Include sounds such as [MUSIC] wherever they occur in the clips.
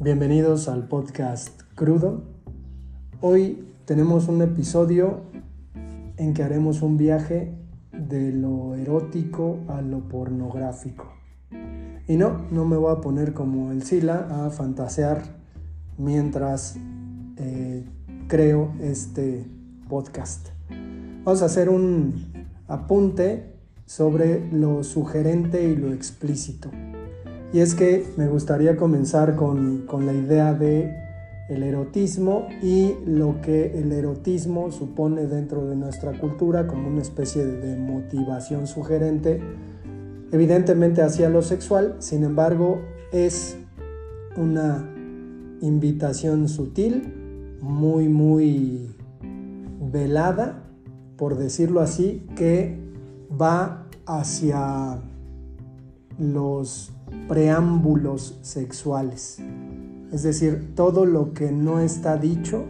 Bienvenidos al podcast Crudo. Hoy tenemos un episodio en que haremos un viaje de lo erótico a lo pornográfico. Y no, no me voy a poner como el Sila a fantasear mientras eh, creo este podcast. Vamos a hacer un apunte sobre lo sugerente y lo explícito. Y es que me gustaría comenzar con, la idea de el erotismo y lo que el erotismo supone dentro de nuestra cultura como una especie de motivación sugerente, evidentemente hacia lo sexual, sin embargo es una invitación sutil, muy, muy velada, por decirlo así, que va hacia los preámbulos sexuales. Es decir, todo lo que no está dicho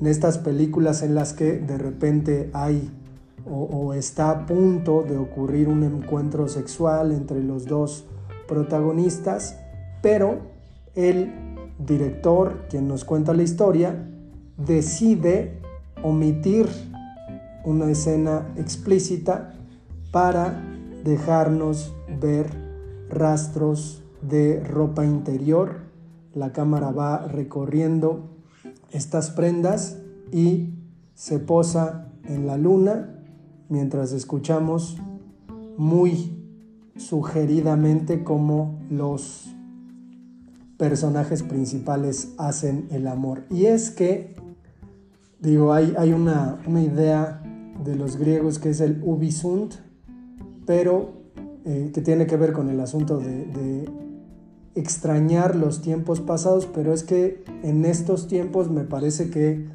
en estas películas en las que de repente hay o, está a punto de ocurrir un encuentro sexual entre los dos protagonistas, pero el director, quien nos cuenta la historia, decide omitir una escena explícita para dejarnos ver rastros de ropa interior. La cámara va recorriendo estas prendas y se posa en la luna mientras escuchamos muy sugeridamente cómo los personajes principales hacen el amor. Y es que, digo, hay, hay una, idea de los griegos que es el ubisunt, pero eh, que tiene que ver con el asunto de, extrañar los tiempos pasados, pero es que en estos tiempos me parece que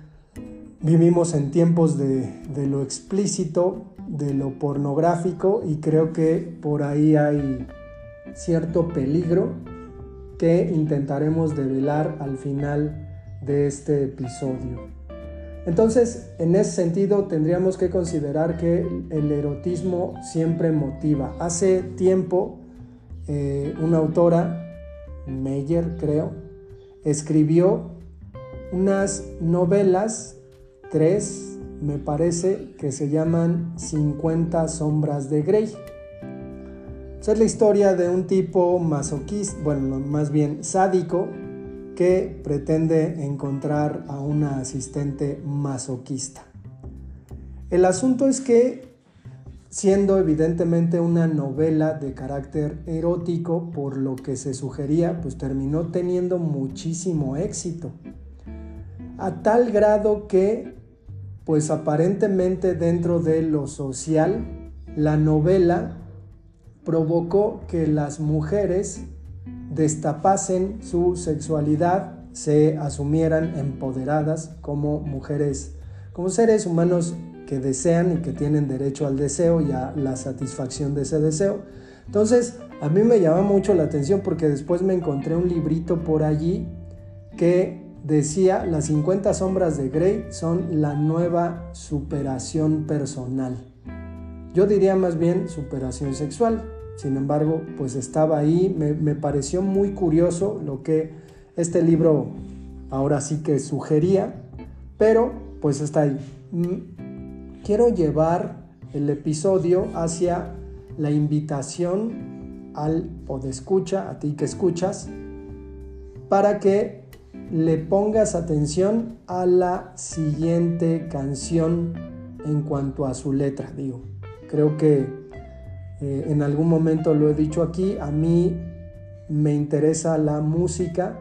vivimos en tiempos de, de, lo explícito, de lo pornográfico y creo que por ahí hay cierto peligro que intentaremos develar al final de este episodio. Entonces, en ese sentido, tendríamos que considerar que el erotismo siempre motiva. Hace tiempo, eh, una autora, Meyer creo, escribió unas novelas, tres me parece, que se llaman 50 sombras de Grey. es la historia de un tipo masoquista, bueno, más bien sádico, que pretende encontrar a una asistente masoquista. El asunto es que, siendo evidentemente una novela de carácter erótico, por lo que se sugería, pues terminó teniendo muchísimo éxito. A tal grado que, pues aparentemente dentro de lo social, la novela provocó que las mujeres destapasen su sexualidad, se asumieran empoderadas como mujeres, como seres humanos que desean y que tienen derecho al deseo y a la satisfacción de ese deseo. Entonces, a mí me llama mucho la atención porque después me encontré un librito por allí que decía las 50 sombras de Grey son la nueva superación personal. Yo diría más bien superación sexual. Sin embargo, pues estaba ahí, me, pareció muy curioso lo que este libro ahora sí que sugería, pero pues está ahí. Mm, quiero llevar el episodio hacia la invitación al escucha, a ti que escuchas, para que le pongas atención a la siguiente canción en cuanto a su letra, digo. Creo que eh, en algún momento lo he dicho aquí, a mí me interesa la música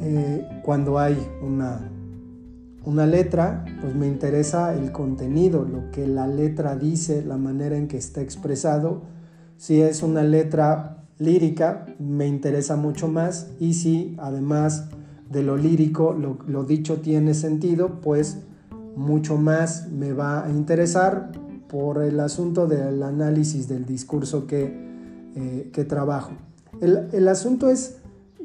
eh, cuando hay una, una letra, pues me interesa el contenido, lo que la letra dice, la manera en que está expresado. Si es una letra lírica, me interesa mucho más y si además de lo lírico lo, lo dicho tiene sentido, pues mucho más me va a interesar por el asunto del análisis del discurso que, eh, trabajo. El, asunto es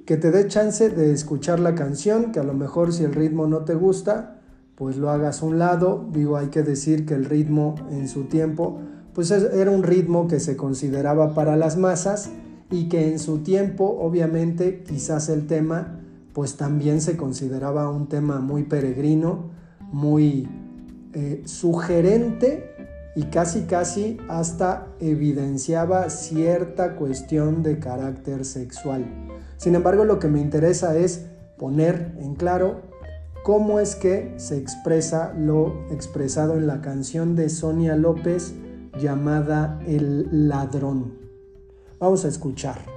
que te dé chance de escuchar la canción, que a lo mejor si el ritmo no te gusta, pues lo hagas a un lado. Digo, hay que decir que el ritmo en su tiempo, pues era un ritmo que se consideraba para las masas y que en su tiempo obviamente quizás el tema pues también se consideraba un tema muy peregrino, muy eh, sugerente y casi casi hasta evidenciaba cierta cuestión de carácter sexual. Sin embargo, lo que me interesa es poner en claro cómo es que se expresa lo expresado en la canción de Sonia López llamada El ladrón. Vamos a escuchar.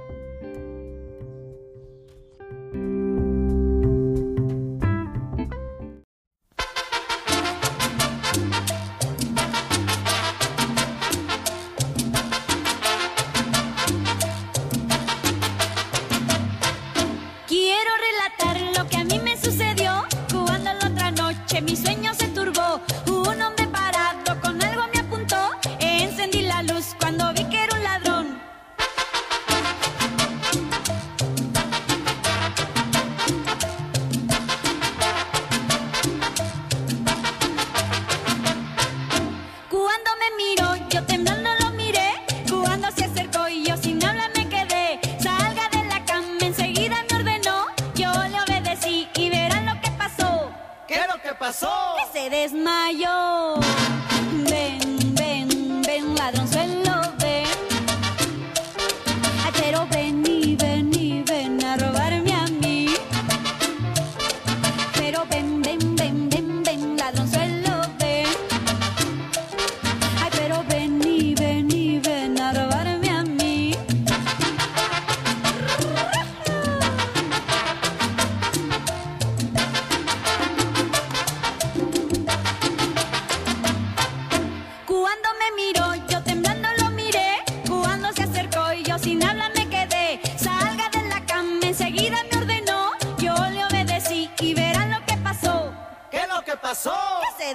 es mayor.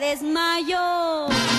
desmayo.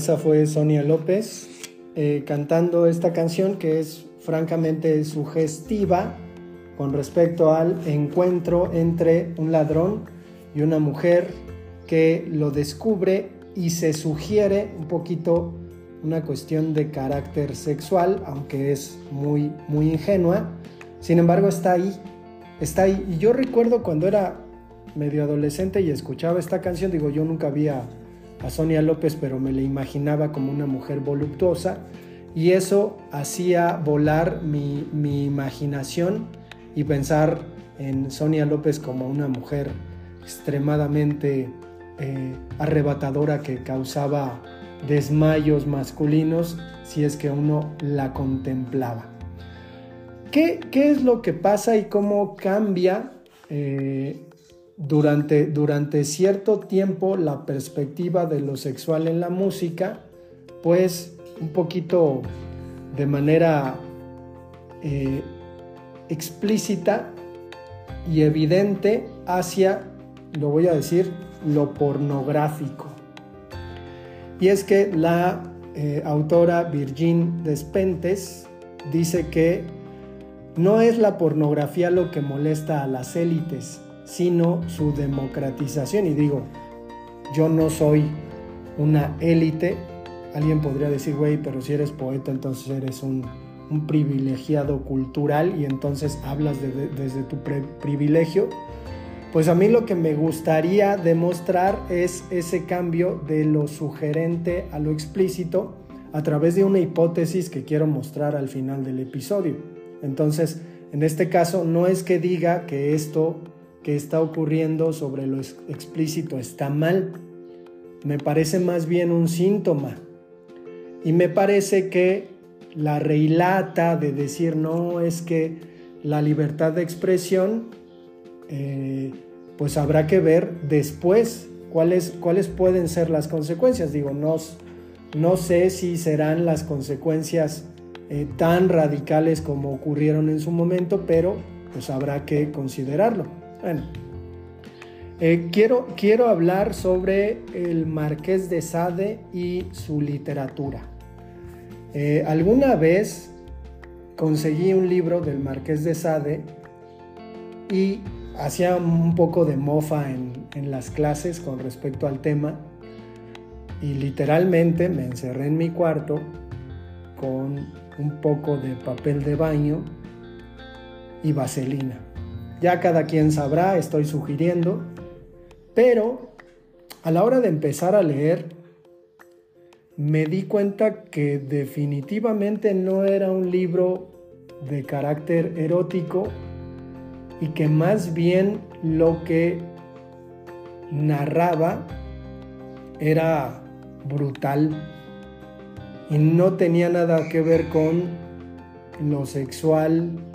Esa fue Sonia López eh, cantando esta canción que es francamente sugestiva con respecto al encuentro entre un ladrón y una mujer que lo descubre y se sugiere un poquito una cuestión de carácter sexual, aunque es muy, muy ingenua. Sin embargo, está ahí, está ahí. Y yo recuerdo cuando era medio adolescente y escuchaba esta canción, digo, yo nunca había a Sonia López, pero me la imaginaba como una mujer voluptuosa y eso hacía volar mi, imaginación y pensar en Sonia López como una mujer extremadamente eh, arrebatadora que causaba desmayos masculinos si es que uno la contemplaba. ¿Qué, qué es lo que pasa y cómo cambia eh, durante, durante cierto tiempo la perspectiva de lo sexual en la música, pues un poquito de manera eh, explícita y evidente hacia, lo voy a decir, lo pornográfico. Y es que la eh, autora Virgin Despentes dice que no es la pornografía lo que molesta a las élites, sino su democratización. Y digo, yo no soy una élite. Alguien podría decir, güey, pero si eres poeta, entonces eres un, privilegiado cultural y entonces hablas desde tu privilegio. Pues a mí lo que me gustaría demostrar es ese cambio de lo sugerente a lo explícito a través de una hipótesis que quiero mostrar al final del episodio. Entonces, en este caso, no es que diga que esto que está ocurriendo sobre lo explícito está mal, me parece más bien un síntoma. Y me parece que la reilata de decir no es que la libertad de expresión, eh, pues habrá que ver después cuáles, cuáles pueden ser las consecuencias. Digo, no, no sé si serán las consecuencias eh, tan radicales como ocurrieron en su momento, pero pues habrá que considerarlo. Bueno, eh, quiero, quiero hablar sobre el Marqués de Sade y su literatura. Eh, alguna vez conseguí un libro del Marqués de Sade y hacía un poco de mofa en, en las clases con respecto al tema y literalmente me encerré en mi cuarto con un poco de papel de baño y vaselina. Ya cada quien sabrá, estoy sugiriendo, pero a la hora de empezar a leer, me di cuenta que definitivamente no era un libro de carácter erótico y que más bien lo que narraba era brutal y no tenía nada que ver con lo sexual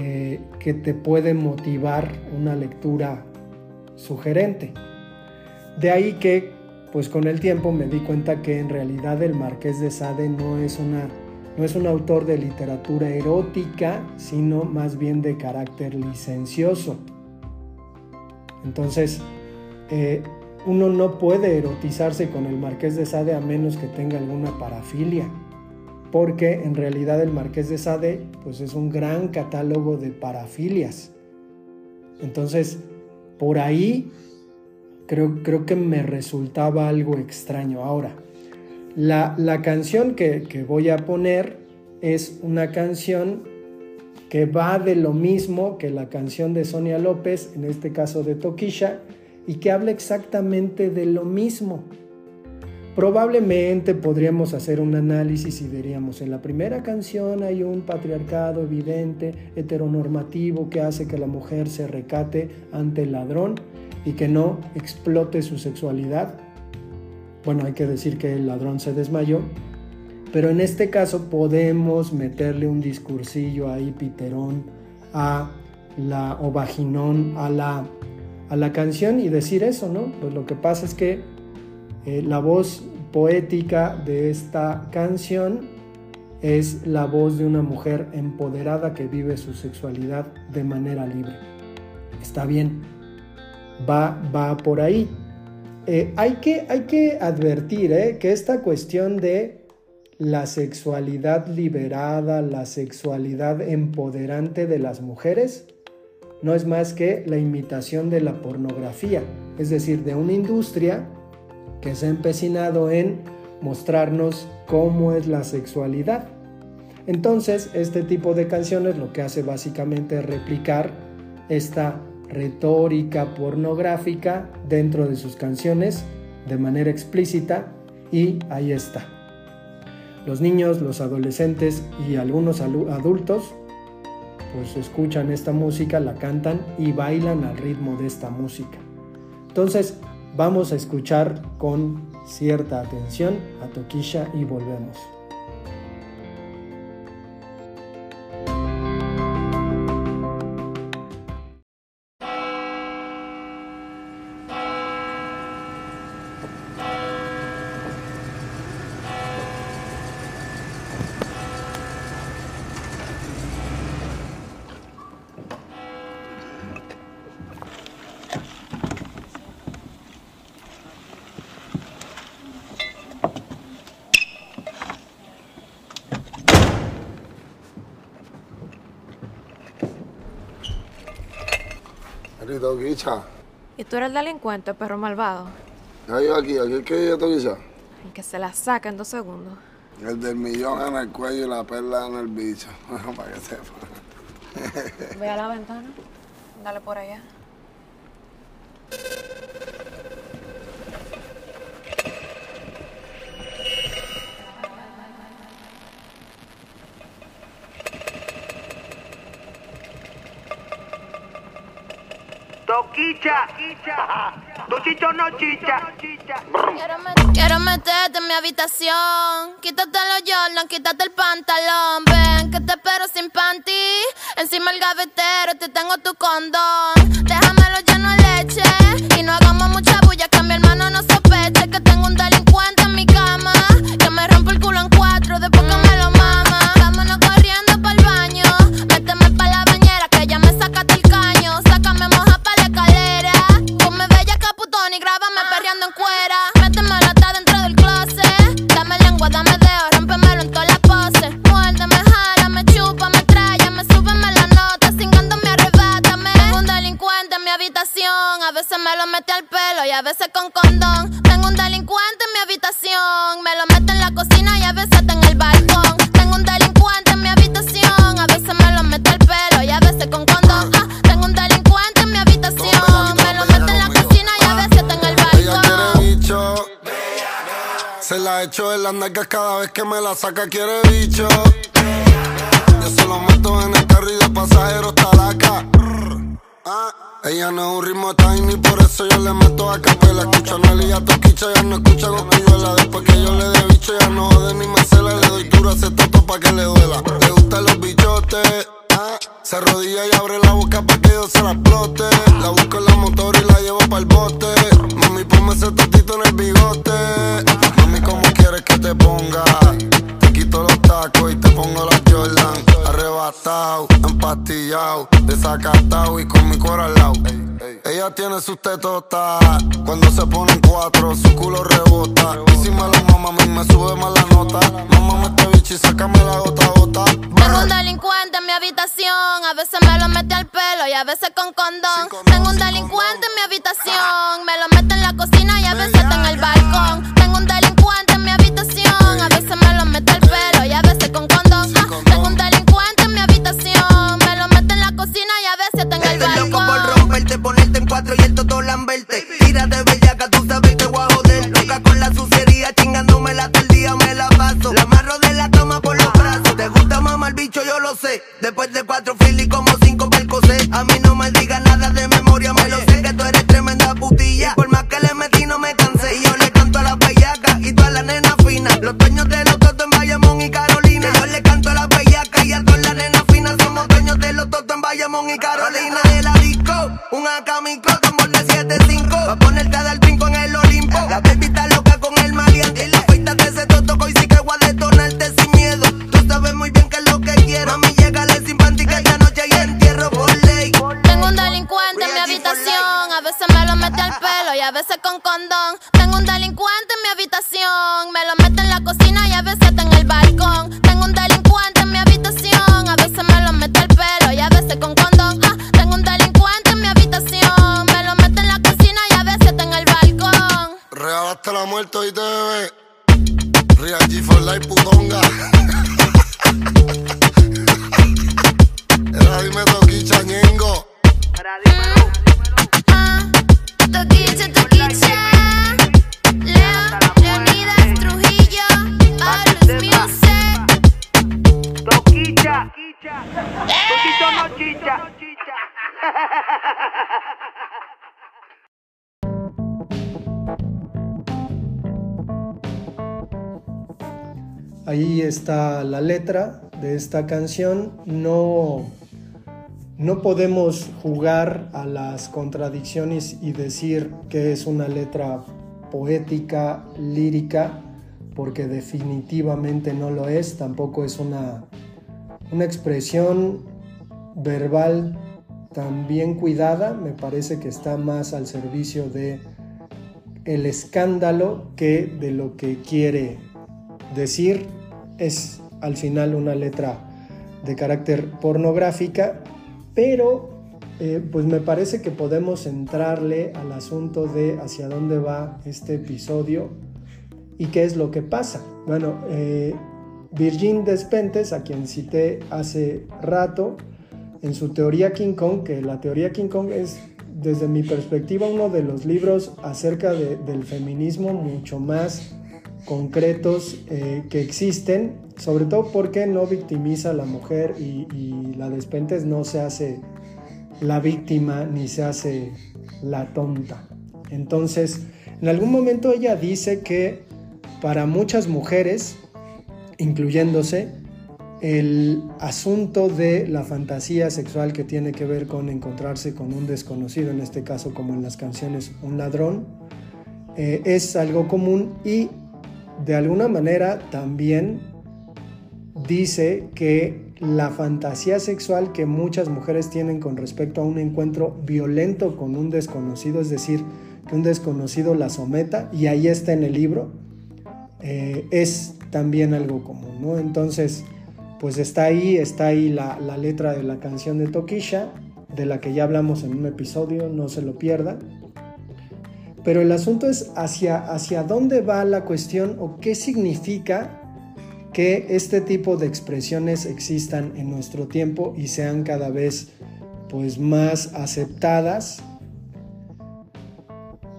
eh, que te puede motivar una lectura sugerente. De ahí que, pues con el tiempo me di cuenta que en realidad el Marqués de Sade no es, una, no es un autor de literatura erótica, sino más bien de carácter licencioso. Entonces, eh, uno no puede erotizarse con el Marqués de Sade a menos que tenga alguna parafilia, porque en realidad el Marqués de Sade pues es un gran catálogo de parafilias. Entonces, por ahí creo, creo que me resultaba algo extraño. Ahora, la, canción que, que voy a poner es una canción que va de lo mismo que la canción de Sonia López, en este caso de Toquisha, y que habla exactamente de lo mismo. Probablemente podríamos hacer un análisis y diríamos, en la primera canción hay un patriarcado evidente, heteronormativo, que hace que la mujer se recate ante el ladrón y que no explote su sexualidad. Bueno, hay que decir que el ladrón se desmayó, pero en este caso podemos meterle un discursillo ahí piterón a la o vaginón a la a la canción y decir eso, ¿no? Pues lo que pasa es que eh, la voz poética de esta canción es la voz de una mujer empoderada que vive su sexualidad de manera libre. Está bien, va, va por ahí. Eh, hay, que, hay, que, advertir ¿eh? que esta cuestión de la sexualidad liberada, la sexualidad empoderante de las mujeres, no es más que la imitación de la pornografía, es decir, de una industria que se ha empecinado en mostrarnos cómo es la sexualidad. Entonces, este tipo de canciones lo que hace básicamente es replicar esta retórica pornográfica dentro de sus canciones de manera explícita y ahí está. Los niños, los adolescentes y algunos adultos pues escuchan esta música, la cantan y bailan al ritmo de esta música. Entonces vamos a escuchar con cierta atención a Tokisha y volvemos. ¿Y tú eres el delincuente, perro malvado? Hay aquí, aquí que yo toquilla. Que se la saca en dos segundos. El del millón en el cuello y la perla en el bicho. [LAUGHS] Para que sepa. Ve a la ventana. Dale por allá. Toquicha, tu chicho no chicha. Quiero, quiero meterte en mi habitación. Quítate los Jordan, quítate el pantalón. Ven que te espero sin panty. Encima el gavetero, te tengo tu condón. Déjamelo saca, quiere bicho. Yo se lo meto en el carro de pasajero está la acá. Ah, ella no es un ritmo tiny, por eso yo le meto a capela. Escucha a Nelly y a Toquicha, ya no escucha cosquilluela. Después que yo le dé bicho, ya no jode ni me cela. Le doy duro a ese pa' que le duela. Le gustan los bichotes. Se arrodilla y abre la boca pa' que yo se la explote. La busco en la motor y la llevo pa'l bote. Mami, ponme ese totito en el bigote. Mami, ¿cómo quieres que te ponga? Quito los tacos y te pongo las Jordan. Arrebatado, empastillado, desacatado y con mi cuero al lado. Ella tiene sus tetotas. Cuando se ponen cuatro, su culo rebota. Y si me la mama, a mí me sube más la nota. Mámame este bicho y sácame la gota gota. Tengo un delincuente en mi habitación, a veces me lo mete al pelo y a veces con condón. Tengo un delincuente en mi habitación, me lo mete en la cocina y a veces está en el balcón. A veces me lo mete al pelo y a veces con condón. Tengo un delincuente en mi habitación, me lo mete en la cocina y a veces está en el balcón. Tengo un delincuente en mi habitación, a veces me lo mete al pelo y a veces con condón. Ah, tengo un delincuente en mi habitación, me lo mete en la cocina y a veces está en el balcón. Real hasta la muerte hoy te bebé. Real G for life Ahí está la letra de esta canción. No, no podemos jugar a las contradicciones y decir que es una letra poética, lírica, porque definitivamente no lo es. Tampoco es una, una expresión verbal tan bien cuidada. Me parece que está más al servicio de el escándalo que de lo que quiere decir es al final una letra de carácter pornográfica, pero eh, pues me parece que podemos entrarle al asunto de hacia dónde va este episodio y qué es lo que pasa. Bueno, eh, Virgin Despentes, a quien cité hace rato, en su teoría King Kong, que la teoría King Kong es, desde mi perspectiva, uno de los libros acerca del feminismo mucho más concretos eh, que existen, sobre todo porque no victimiza a la mujer y, y la Despentes no se hace la víctima ni se hace la tonta. Entonces, en algún momento ella dice que para muchas mujeres, incluyéndose, el asunto de la fantasía sexual que tiene que ver con encontrarse con un desconocido, en este caso como en las canciones un ladrón, eh, es algo común y de alguna manera también dice que la fantasía sexual que muchas mujeres tienen con respecto a un encuentro violento con un desconocido, es decir, que un desconocido la someta, y ahí está en el libro, eh, es también algo común, ¿no? Entonces, pues está ahí, está ahí la, letra de la canción de Tokisha, de la que ya hablamos en un episodio, no se lo pierda. Pero el asunto es hacia, hacia dónde va la cuestión o qué significa que este tipo de expresiones existan en nuestro tiempo y sean cada vez pues más aceptadas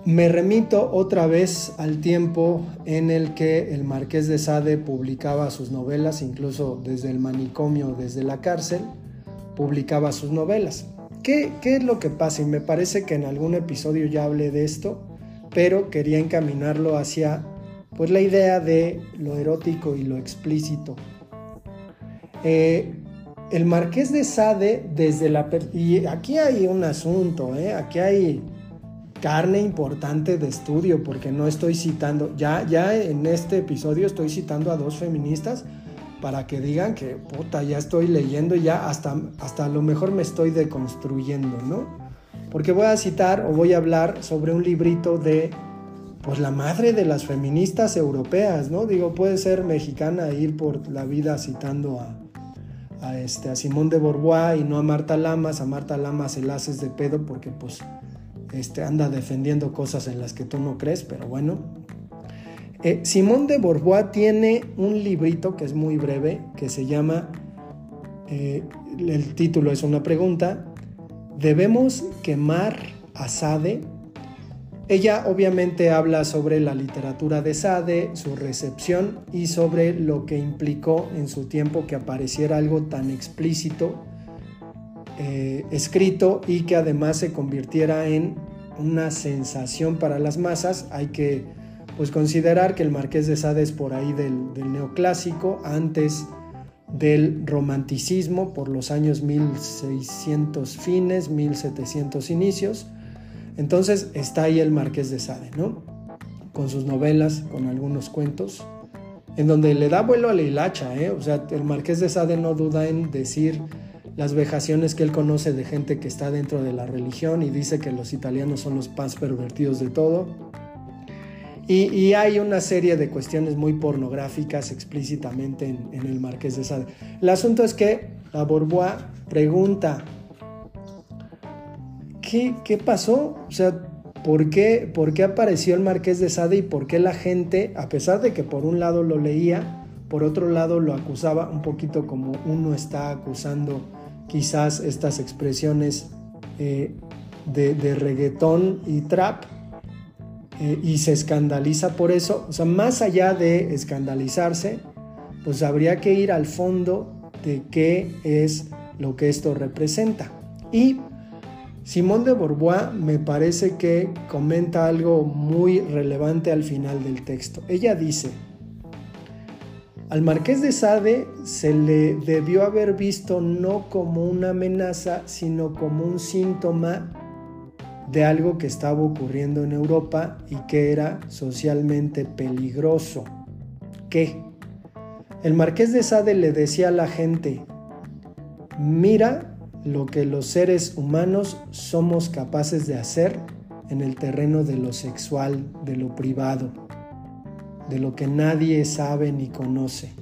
me remito otra vez al tiempo en el que el marqués de Sade publicaba sus novelas, incluso desde el manicomio, desde la cárcel, publicaba sus novelas. ¿Qué, es lo que pasa? Y me parece que en algún episodio ya hablé de esto, pero quería encaminarlo hacia pues, la idea de lo erótico y lo explícito. Eh, el marqués de Sade, desde la... Y aquí hay un asunto, ¿eh? aquí hay carne importante de estudio, porque no estoy citando, ya, ya en este episodio estoy citando a dos feministas para que digan que, puta, ya estoy leyendo, ya hasta, hasta a lo mejor me estoy deconstruyendo, ¿no? Porque voy a citar o voy a hablar sobre un librito de, pues la madre de las feministas europeas, ¿no? Digo, puede ser mexicana ir por la vida citando a, a, este, a Simón de Beauvoir y no a Marta Lamas, a Marta Lamas el haces de pedo porque pues este, anda defendiendo cosas en las que tú no crees, pero bueno. Eh, Simón de Beauvoir tiene un librito que es muy breve, que se llama, eh, el título es una pregunta, ¿debemos quemar a Sade? Ella obviamente habla sobre la literatura de Sade, su recepción y sobre lo que implicó en su tiempo que apareciera algo tan explícito eh, escrito y que además se convirtiera en una sensación para las masas. Hay que pues, considerar que el Marqués de Sade es por ahí del, neoclásico, antes del romanticismo por los años 1600 fines, 1700 inicios. Entonces está ahí el Marqués de Sade, ¿no? Con sus novelas, con algunos cuentos, en donde le da vuelo a la hilacha, ¿eh? O sea, el Marqués de Sade no duda en decir las vejaciones que él conoce de gente que está dentro de la religión y dice que los italianos son los más pervertidos de todo. Y, hay una serie de cuestiones muy pornográficas explícitamente en, el Marqués de Sade. El asunto es que la Bourbois pregunta, ¿qué, ¿qué, pasó? O sea, ¿por qué, ¿por qué apareció el Marqués de Sade y por qué la gente, a pesar de que por un lado lo leía, por otro lado lo acusaba un poquito como uno está acusando quizás estas expresiones eh, de, reggaetón y trap eh, y se escandaliza por eso. O sea, más allá de escandalizarse, pues habría que ir al fondo de qué es lo que esto representa. Y Simón de Beauvoir me parece que comenta algo muy relevante al final del texto. Ella dice, al marqués de Sade se le debió haber visto no como una amenaza, sino como un síntoma de algo que estaba ocurriendo en Europa y que era socialmente peligroso. ¿Qué? El marqués de Sade le decía a la gente, mira lo que los seres humanos somos capaces de hacer en el terreno de lo sexual, de lo privado de lo que nadie sabe ni conoce.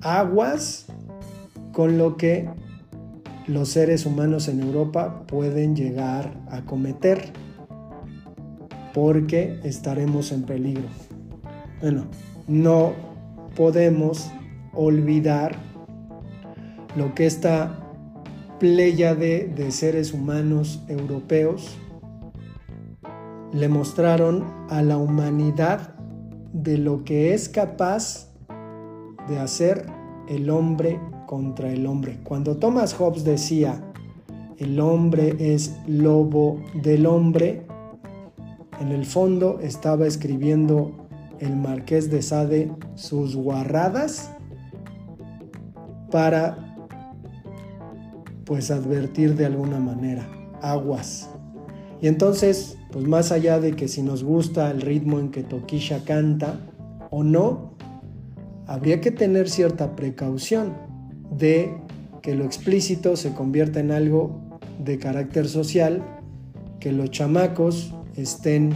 Aguas con lo que los seres humanos en Europa pueden llegar a cometer porque estaremos en peligro. Bueno, no podemos olvidar lo que esta pléyade de seres humanos europeos le mostraron a la humanidad de lo que es capaz de hacer el hombre contra el hombre. Cuando Thomas Hobbes decía, el hombre es lobo del hombre, en el fondo estaba escribiendo el marqués de Sade sus guarradas para pues advertir de alguna manera, aguas. Y entonces, pues más allá de que si nos gusta el ritmo en que Tokisha canta o no, habría que tener cierta precaución de que lo explícito se convierta en algo de carácter social, que los chamacos estén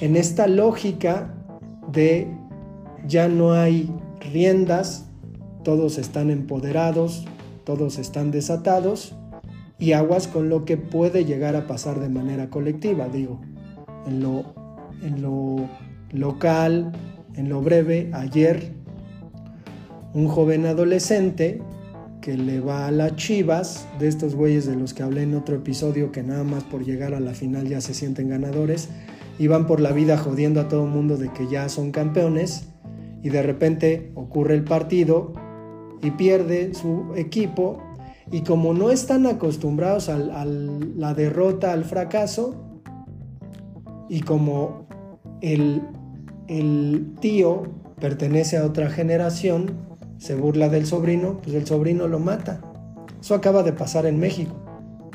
en esta lógica de ya no hay riendas, todos están empoderados, todos están desatados y aguas con lo que puede llegar a pasar de manera colectiva, digo, en lo, en lo local, en lo breve, ayer un joven adolescente que le va a las chivas, de estos güeyes de los que hablé en otro episodio que nada más por llegar a la final ya se sienten ganadores, y van por la vida jodiendo a todo el mundo de que ya son campeones, y de repente ocurre el partido y pierde su equipo y como no están acostumbrados a la derrota, al fracaso, y como el, tío pertenece a otra generación, se burla del sobrino, pues el sobrino lo mata. Eso acaba de pasar en México.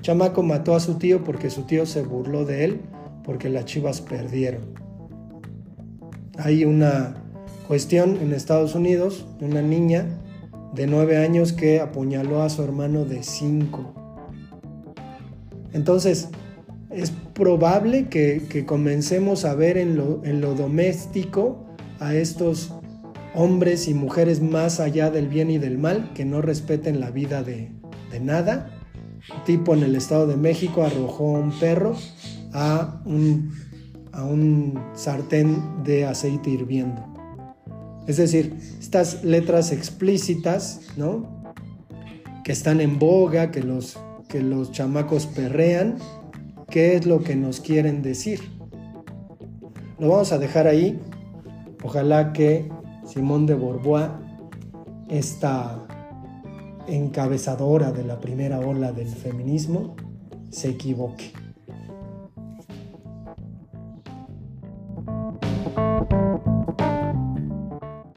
Chamaco mató a su tío porque su tío se burló de él porque las chivas perdieron. Hay una cuestión en Estados Unidos, una niña de nueve años que apuñaló a su hermano de cinco. Entonces, es probable que, comencemos a ver en lo, en lo doméstico a estos hombres y mujeres más allá del bien y del mal que no respeten la vida de, de nada. Un tipo en el Estado de México arrojó un perro a un, a un sartén de aceite hirviendo. Es decir, estas letras explícitas, ¿no? Que están en boga, que los, que los chamacos perrean, ¿qué es lo que nos quieren decir? Lo vamos a dejar ahí. Ojalá que Simón de Borbois, esta encabezadora de la primera ola del feminismo, se equivoque.